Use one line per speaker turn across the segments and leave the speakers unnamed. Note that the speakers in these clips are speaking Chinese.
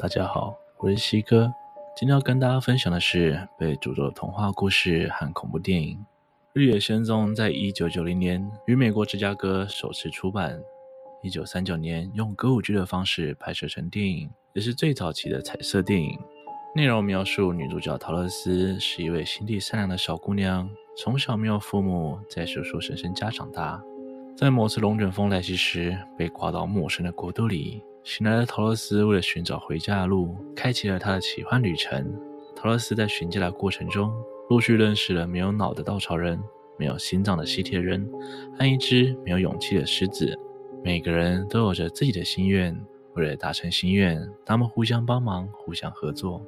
大家好，我是西哥。今天要跟大家分享的是被诅咒的童话故事和恐怖电影《绿野仙踪》。在一九九零年于美国芝加哥首次出版，一九三九年用歌舞剧的方式拍摄成电影，也是最早期的彩色电影。内容描述女主角桃乐丝是一位心地善良的小姑娘，从小没有父母，在叔叔婶婶家长大。在某次龙卷风来袭时，被刮到陌生的国度里。醒来的桃乐丝为了寻找回家的路，开启了她的奇幻旅程。桃乐丝在寻家的过程中，陆续认识了没有脑的稻草人、没有心脏的吸铁人和一只没有勇气的狮子。每个人都有着自己的心愿，为了达成心愿，他们互相帮忙，互相合作。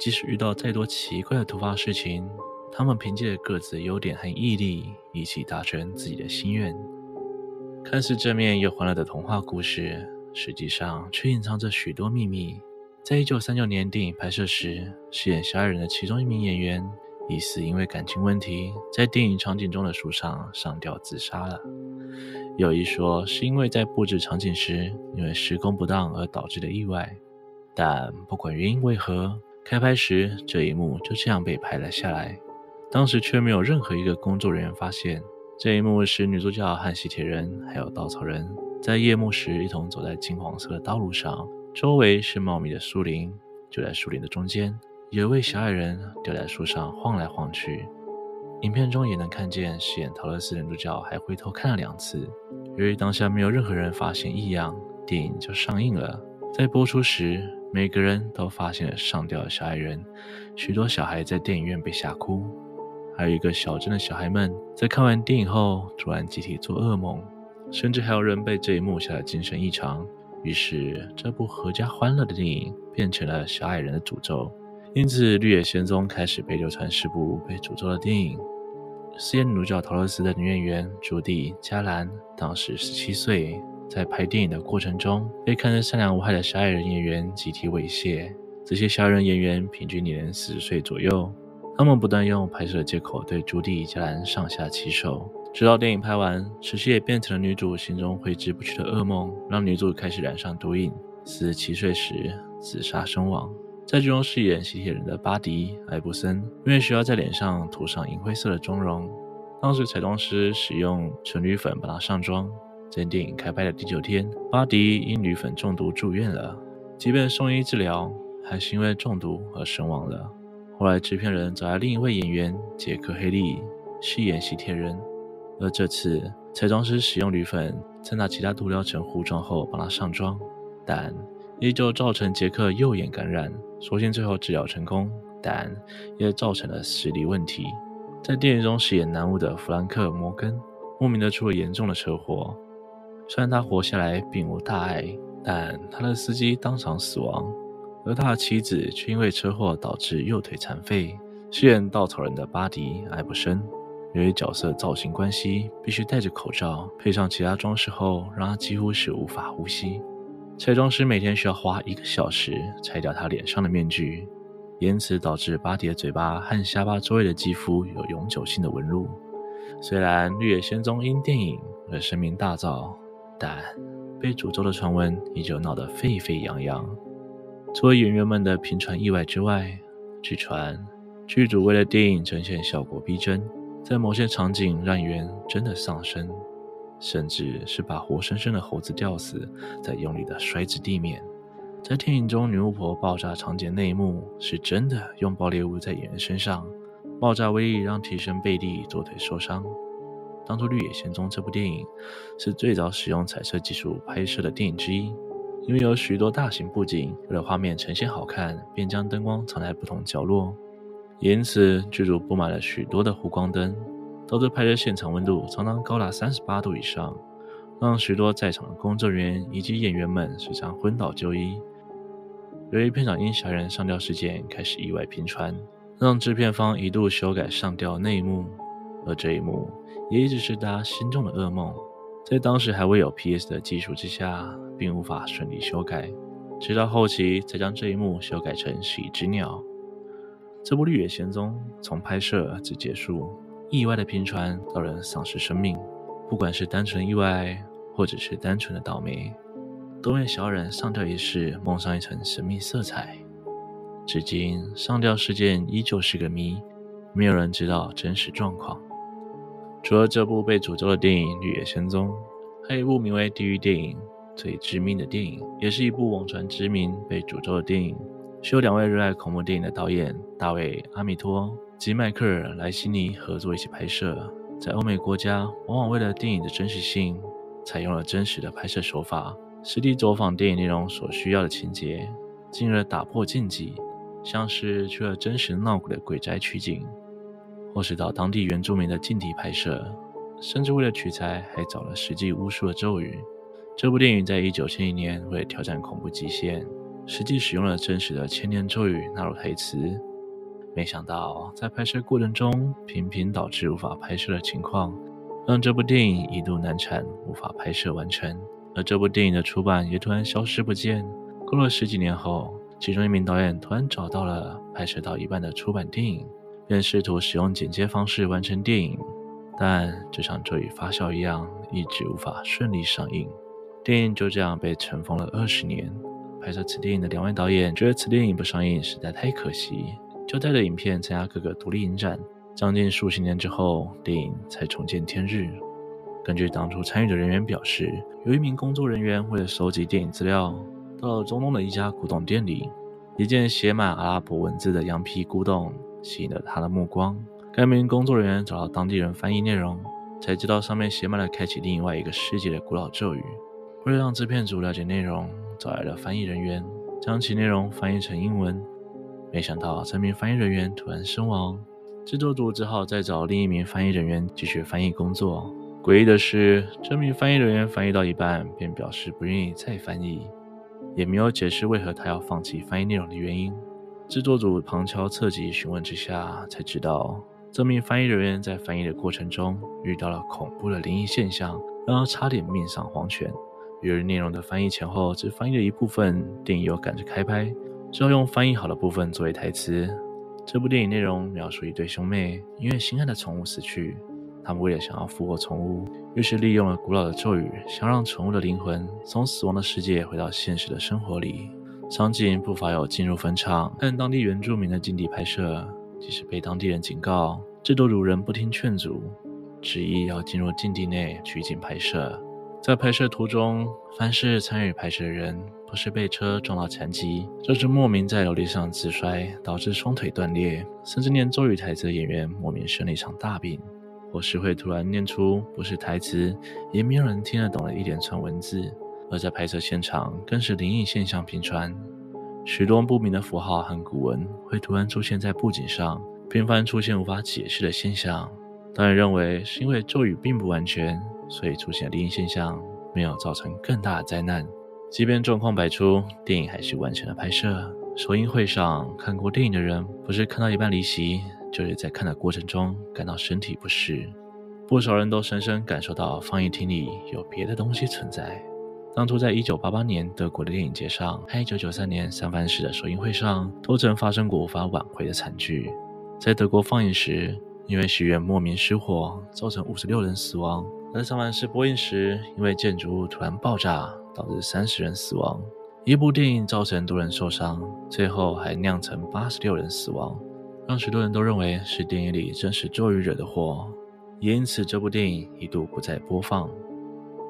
即使遇到再多奇怪的突发事情，他们凭借着各自的优点和毅力，一起达成自己的心愿。看似正面又欢乐的童话故事，实际上却隐藏着许多秘密。在一九三九年电影拍摄时，饰演小矮人的其中一名演员，疑似因为感情问题，在电影场景中的树上上吊自杀了。有一说是因为在布置场景时，因为施工不当而导致的意外。但不管原因为何，开拍时这一幕就这样被拍了下来。当时却没有任何一个工作人员发现。这一幕是女主角和吸铁人还有稻草人在夜幕时一同走在金黄色的道路上，周围是茂密的树林。就在树林的中间，有一位小矮人吊在树上晃来晃去。影片中也能看见饰演桃乐丝的女主角还回头看了两次。由于当下没有任何人发现异样，电影就上映了。在播出时，每个人都发现了上吊的小矮人，许多小孩在电影院被吓哭。还有一个小镇的小孩们在看完电影后，突然集体做噩梦，甚至还有人被这一幕吓得精神异常。于是，这部合家欢乐的电影变成了小矮人的诅咒。因此，《绿野仙踪》开始被流传是部被诅咒的电影。饰演女主角桃乐丝的女演员朱蒂·加兰当时十七岁，在拍电影的过程中，被看着善良无害的小矮人演员集体猥亵。这些小矮人演员平均年龄四十岁左右。他们不断用拍摄的借口对朱蒂·加兰上下其手，直到电影拍完，此时也变成了女主心中挥之不去的噩梦，让女主开始染上毒瘾，四十七岁时自杀身亡。在剧中饰演吸铁人的巴迪·艾布森，因为需要在脸上涂上银灰色的妆容，当时彩妆师使用纯铝粉帮他上妆。在电影开拍的第九天，巴迪因铝粉中毒住院了，即便送医治疗，还是因为中毒而身亡了。后来，制片人找来另一位演员杰克·黑利饰演吸铁人，而这次彩妆师使用铝粉，在拿其他涂料层糊状后帮他上妆，但依旧造成杰克右眼感染。所幸最后治疗成功，但也造成了视力问题。在电影中饰演男巫的弗兰克·摩根莫名的出了严重的车祸，虽然他活下来并无大碍，但他的司机当场死亡。而他的妻子却因为车祸导致右腿残废。饰演稻草人的巴迪·艾伯森，由于角色造型关系，必须戴着口罩，配上其他装饰后，让他几乎是无法呼吸。彩妆师每天需要花一个小时拆掉他脸上的面具，因此导致巴迪的嘴巴和下巴周围的肌肤有永久性的纹路。虽然《绿野仙踪》因电影而声名大噪，但被诅咒的传闻依旧闹得沸沸扬扬。除了演员们的频传意外之外，据传剧组为了电影呈现效果逼真，在某些场景让演员真的丧生，甚至是把活生生的猴子吊死，再用力的摔至地面。在电影中女巫婆爆炸场景那一幕，是真的用爆裂物在演员身上，爆炸威力让替身贝蒂左腿受伤。当初《绿野仙踪》这部电影是最早使用彩色技术拍摄的电影之一。因为有许多大型布景，为了画面呈现好看，便将灯光藏在不同角落，因此剧组布满了许多的弧光灯，导致拍摄现场温度常常高达三十八度以上，让许多在场的工作人员以及演员们时常昏倒就医。由于片场因小人上吊事件开始意外频传，让制片方一度修改上吊内幕，而这一幕也一直是大家心中的噩梦。在当时还未有 PS 的技术之下，并无法顺利修改，直到后期才将这一幕修改成是一只鸟。这部《绿野仙踪》从拍摄至结束，意外的频传到人丧失生命，不管是单纯意外，或者是单纯的倒霉，都为小人上吊一事蒙上一层神秘色彩。至今，上吊事件依旧是个谜，没有人知道真实状况。除了这部被诅咒的电影《绿野仙踪》，还有一部名为《地狱电影》最致命的电影，也是一部网传知名被诅咒的电影，是由两位热爱恐怖电影的导演大卫·阿米托及迈克尔·莱西尼合作一起拍摄。在欧美国家，往往为了电影的真实性，采用了真实的拍摄手法，实地走访电影内容所需要的情节，进而打破禁忌。像是去了真实闹鬼的鬼宅取景，或是到当地原住民的禁地拍摄，甚至为了取材还找了实际巫术的咒语。这部电影在一九七一年为挑战恐怖极限，实际使用了真实的千年咒语纳入台词。没想到在拍摄过程中频频导致无法拍摄的情况，让这部电影一度难产，无法拍摄完成。而这部电影的出版也突然消失不见。过了十几年后，其中一名导演突然找到了拍摄到一半的出版电影，便试图使用剪接方式完成电影，但就像咒语发酵一样，一直无法顺利上映。电影就这样被尘封了二十年。拍摄此电影的两位导演觉得此电影不上映实在太可惜，就带着影片参加各个独立影展。将近数十年之后，电影才重见天日。根据当初参与的人员表示，有一名工作人员为了收集电影资料。到了中东的一家古董店里，一件写满阿拉伯文字的羊皮古董吸引了他的目光。该名工作人员找到当地人翻译内容，才知道上面写满了开启另外一个世界的古老咒语。为了让制片组了解内容，找来了翻译人员，将其内容翻译成英文。没想到这名翻译人员突然身亡，制作组只好再找另一名翻译人员继续翻译工作。诡异的是，这名翻译人员翻译到一半便表示不愿意再翻译。也没有解释为何他要放弃翻译内容的原因。制作组旁敲侧击询问之下，才知道这名翻译人员在翻译的过程中遇到了恐怖的灵异现象，让他差点命丧黄泉。由于内容的翻译前后只翻译了一部分，电影又赶着开拍，只好用翻译好的部分作为台词。这部电影内容描述一对兄妹因为心爱的宠物死去。他们为了想要复活宠物，于是利用了古老的咒语，想让宠物的灵魂从死亡的世界回到现实的生活里。场景不乏有进入坟场，和当地原住民的禁地拍摄。即使被当地人警告，制作组人不听劝阻，执意要进入禁地内取景拍摄。在拍摄途中，凡是参与拍摄的人，不是被车撞到残疾，就是莫名在楼梯上自摔，导致双腿断裂，甚至念咒语台词的演员莫名生了一场大病。或是会突然念出不是台词，也没有人听得懂的一连串文字，而在拍摄现场更是灵异现象频传，许多不明的符号和古文会突然出现在布景上，频繁出现无法解释的现象。导演认为是因为咒语并不完全，所以出现灵异现象，没有造成更大的灾难。即便状况百出，电影还是完成了拍摄。首映会上看过电影的人，不是看到一半离席。就是在看的过程中感到身体不适，不少人都深深感受到放映厅里有别的东西存在。当初在一九八八年德国的电影节上，和一九九三年三藩市的首映会上，都曾发生过无法挽回的惨剧。在德国放映时，因为戏院莫名失火，造成五十六人死亡；而在三藩市播映时，因为建筑物突然爆炸，导致三十人死亡。一部电影造成多人受伤，最后还酿成八十六人死亡。让许多人都认为是电影里真实咒语惹的祸，也因此这部电影一度不再播放。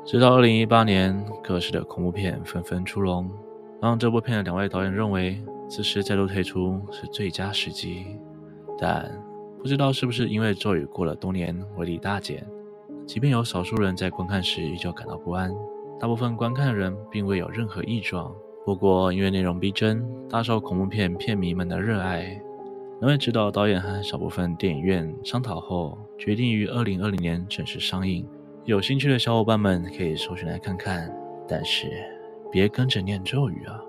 直到二零一八年，各式的恐怖片纷纷出笼，让这部片的两位导演认为此时再度推出是最佳时机。但不知道是不是因为咒语过了多年威力大减，即便有少数人在观看时依旧感到不安，大部分观看的人并未有任何异状。不过因为内容逼真，大受恐怖片片迷们的热爱。两位指导导演和少部分电影院商讨后，决定于二零二零年正式上映。有兴趣的小伙伴们可以搜寻来看看，但是别跟着念咒语啊！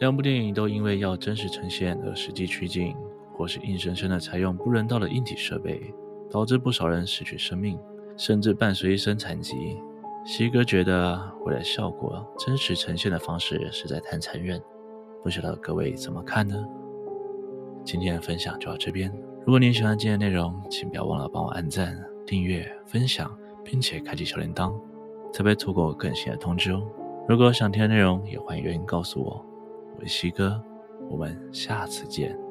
两部电影都因为要真实呈现而实际取景，或是硬生生的采用不人道的硬体设备，导致不少人失去生命，甚至伴随一身残疾。西哥觉得为了效果，真实呈现的方式实在太残忍，不晓得各位怎么看呢？今天的分享就到这边。如果您喜欢今天的内容，请不要忘了帮我按赞、订阅、分享，并且开启小铃铛，才不会错过更新的通知哦。如果想听的内容，也欢迎留言告诉我。我是西哥，我们下次见。